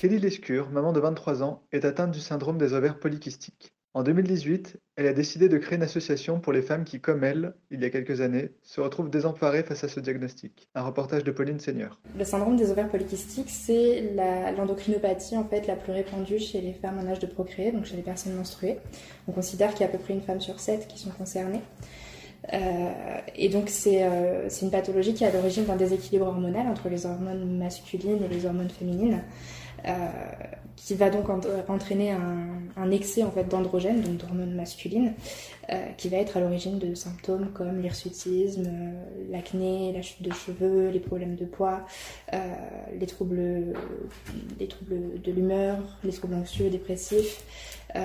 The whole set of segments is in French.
Kelly Lescure, maman de 23 ans, est atteinte du syndrome des ovaires polykystiques. En 2018, elle a décidé de créer une association pour les femmes qui, comme elle, il y a quelques années, se retrouvent désemparées face à ce diagnostic. Un reportage de Pauline Seigneur. Le syndrome des ovaires polykystiques, c'est l'endocrinopathie en fait la plus répandue chez les femmes en âge de procréer, donc chez les personnes menstruées. On considère qu'il y a à peu près une femme sur sept qui sont concernées. Euh, et donc c'est euh, c'est une pathologie qui est à l'origine d'un déséquilibre hormonal entre les hormones masculines et les hormones féminines, euh, qui va donc en- entraîner un, un excès en fait d'androgènes, donc d'hormones masculines, qui va être à l'origine de symptômes comme l'hirsutisme, l'acné, la chute de cheveux, les problèmes de poids, les troubles, les troubles de l'humeur, les troubles anxieux, dépressifs. Euh,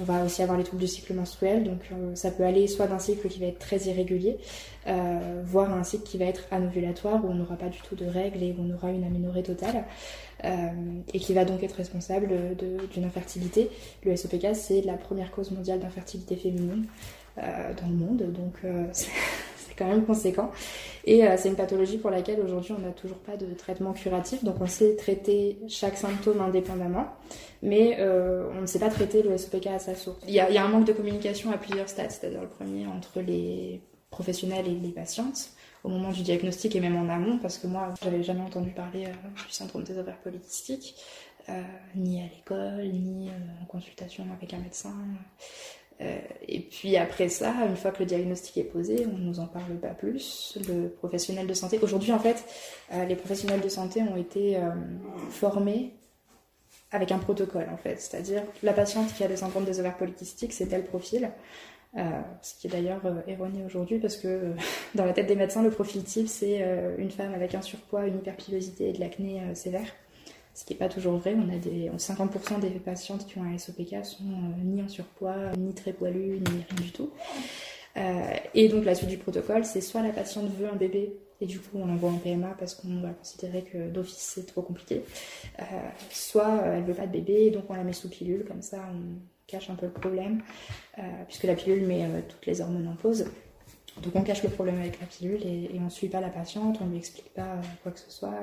on va aussi avoir les troubles du cycle menstruel, donc euh, ça peut aller soit d'un cycle qui va être très irrégulier, euh, voire un cycle qui va être anovulatoire où on n'aura pas du tout de règles et où on aura une aménorrhée totale, et qui va donc être responsable d'une infertilité. Le SOPK, c'est la première cause mondiale d'infertilité féminine dans le monde, donc c'est c'est quand même conséquent. Et euh, c'est une pathologie pour laquelle aujourd'hui on n'a toujours pas de traitement curatif, donc on sait traiter chaque symptôme indépendamment, mais euh, on ne sait pas traiter le SOPK à sa source. Il y, a, un manque de communication à plusieurs stades, c'est-à-dire le premier entre les professionnels et les patientes au moment du diagnostic et même en amont, parce que moi j'avais jamais entendu parler euh, du syndrome des ovaires polykystiques, euh, ni à l'école, ni en consultation avec un médecin. Et puis après ça, une fois que le diagnostic est posé, on nous en parle pas plus. Le professionnel de santé. Aujourd'hui, en fait, les professionnels de santé ont été formés avec un protocole, en fait. C'est-à-dire, la patiente qui a le syndrome des ovaires polykystiques, c'est tel profil. Euh, ce qui est d'ailleurs euh, erroné aujourd'hui parce que euh, dans la tête des médecins, le profil type, c'est une femme avec un surpoids, une hyperpilosité et de l'acné sévère. Ce qui n'est pas toujours vrai. On a des, 50% des patientes qui ont un SOPK sont ni en surpoids, ni très poilues, ni rien du tout. Euh, et donc la suite du protocole, c'est soit la patiente veut un bébé et du coup on l'envoie en PMA parce qu'on va considérer que d'office c'est trop compliqué, euh, soit euh, elle veut pas de bébé donc on la met sous pilule, comme ça on cache un peu le problème, puisque la pilule met toutes les hormones en pause. Donc on cache le problème avec la pilule et, et on suit pas la patiente, on lui explique pas quoi que ce soit.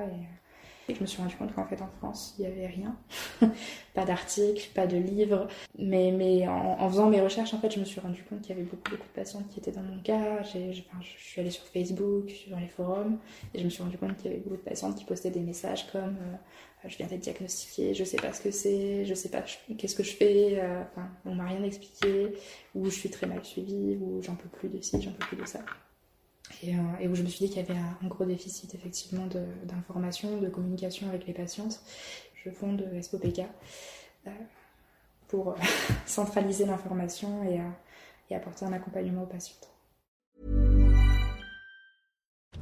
Et je me suis rendu compte qu'en fait en France il y avait rien, pas d'articles, pas de livres. Mais, en, faisant mes recherches en fait je me suis rendu compte qu'il y avait beaucoup de patientes qui étaient dans mon cas. Je suis allée sur Facebook, sur les forums et je me suis rendu compte qu'il y avait beaucoup de patientes qui postaient des messages comme euh, je viens d'être diagnostiquée, je sais pas ce que c'est, je sais pas qu'est-ce que je fais, euh, enfin, on m'a rien expliqué, ou je suis très mal suivie, ou j'en peux plus de ci, j'en peux plus de ça. Et, euh, et où je me suis dit qu'il y avait un, gros déficit effectivement d'information, de, communication avec les patientes. Je fonde SPOPK euh, pour euh, centraliser l'information et, euh, et apporter un accompagnement aux patientes.